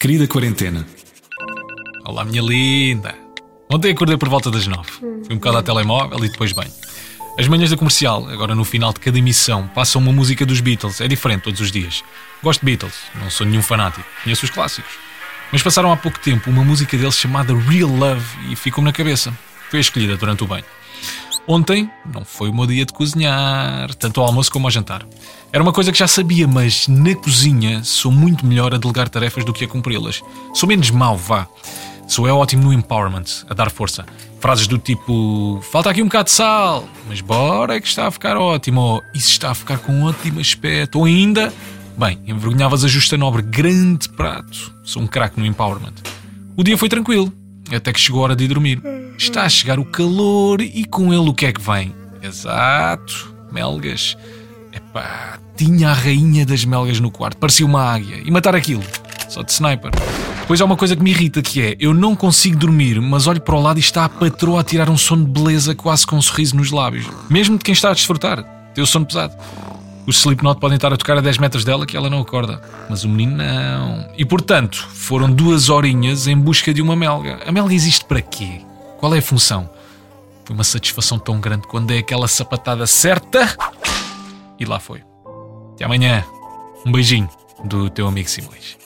Querida quarentena. Olá, minha linda. Ontem acordei por volta das nove. Fui um bocado ao telemóvel e depois bem. As manhãs da comercial, agora no final de cada emissão, passam uma música dos Beatles. É diferente todos os dias. Gosto de Beatles, não sou nenhum fanático. Conheço os clássicos. Mas passaram há pouco tempo uma música deles chamada Real Love e ficou-me na cabeça. Foi a escolhida durante o banho. Ontem não foi o meu dia de cozinhar, tanto ao almoço como ao jantar. Era uma coisa que já sabia, mas na cozinha sou muito melhor a delegar tarefas do que a cumpri-las. Sou menos mau, vá. Sou é ótimo no empowerment, a dar força. Frases do tipo: falta aqui um bocado de sal, mas bora que está a ficar ótimo. Ou isso está a ficar com um ótimo aspecto. Ou ainda, bem, envergonhavas a Justa Nobre, grande prato. Sou um craque no empowerment. O dia foi tranquilo, até que chegou a hora de ir dormir. Está a chegar o calor e com ele o que é que vem? Exato, melgas. Epá, tinha a rainha das melgas no quarto, parecia uma águia. E matar aquilo, só de sniper. Depois há uma coisa que me irrita que é, eu não consigo dormir, mas olho para o lado e está a patroa a tirar um sono de beleza quase com um sorriso nos lábios. Mesmo de quem está a desfrutar, tem o sono pesado. Os Slipknot podem estar a tocar a 10 metros dela que ela não acorda. Mas o menino não. E portanto, foram duas horinhas em busca de uma melga. A melga existe para quê? Qual é a função? Foi uma satisfação tão grande quando é aquela sapatada certa. E lá foi. Até amanhã. Um beijinho do teu amigo Simões.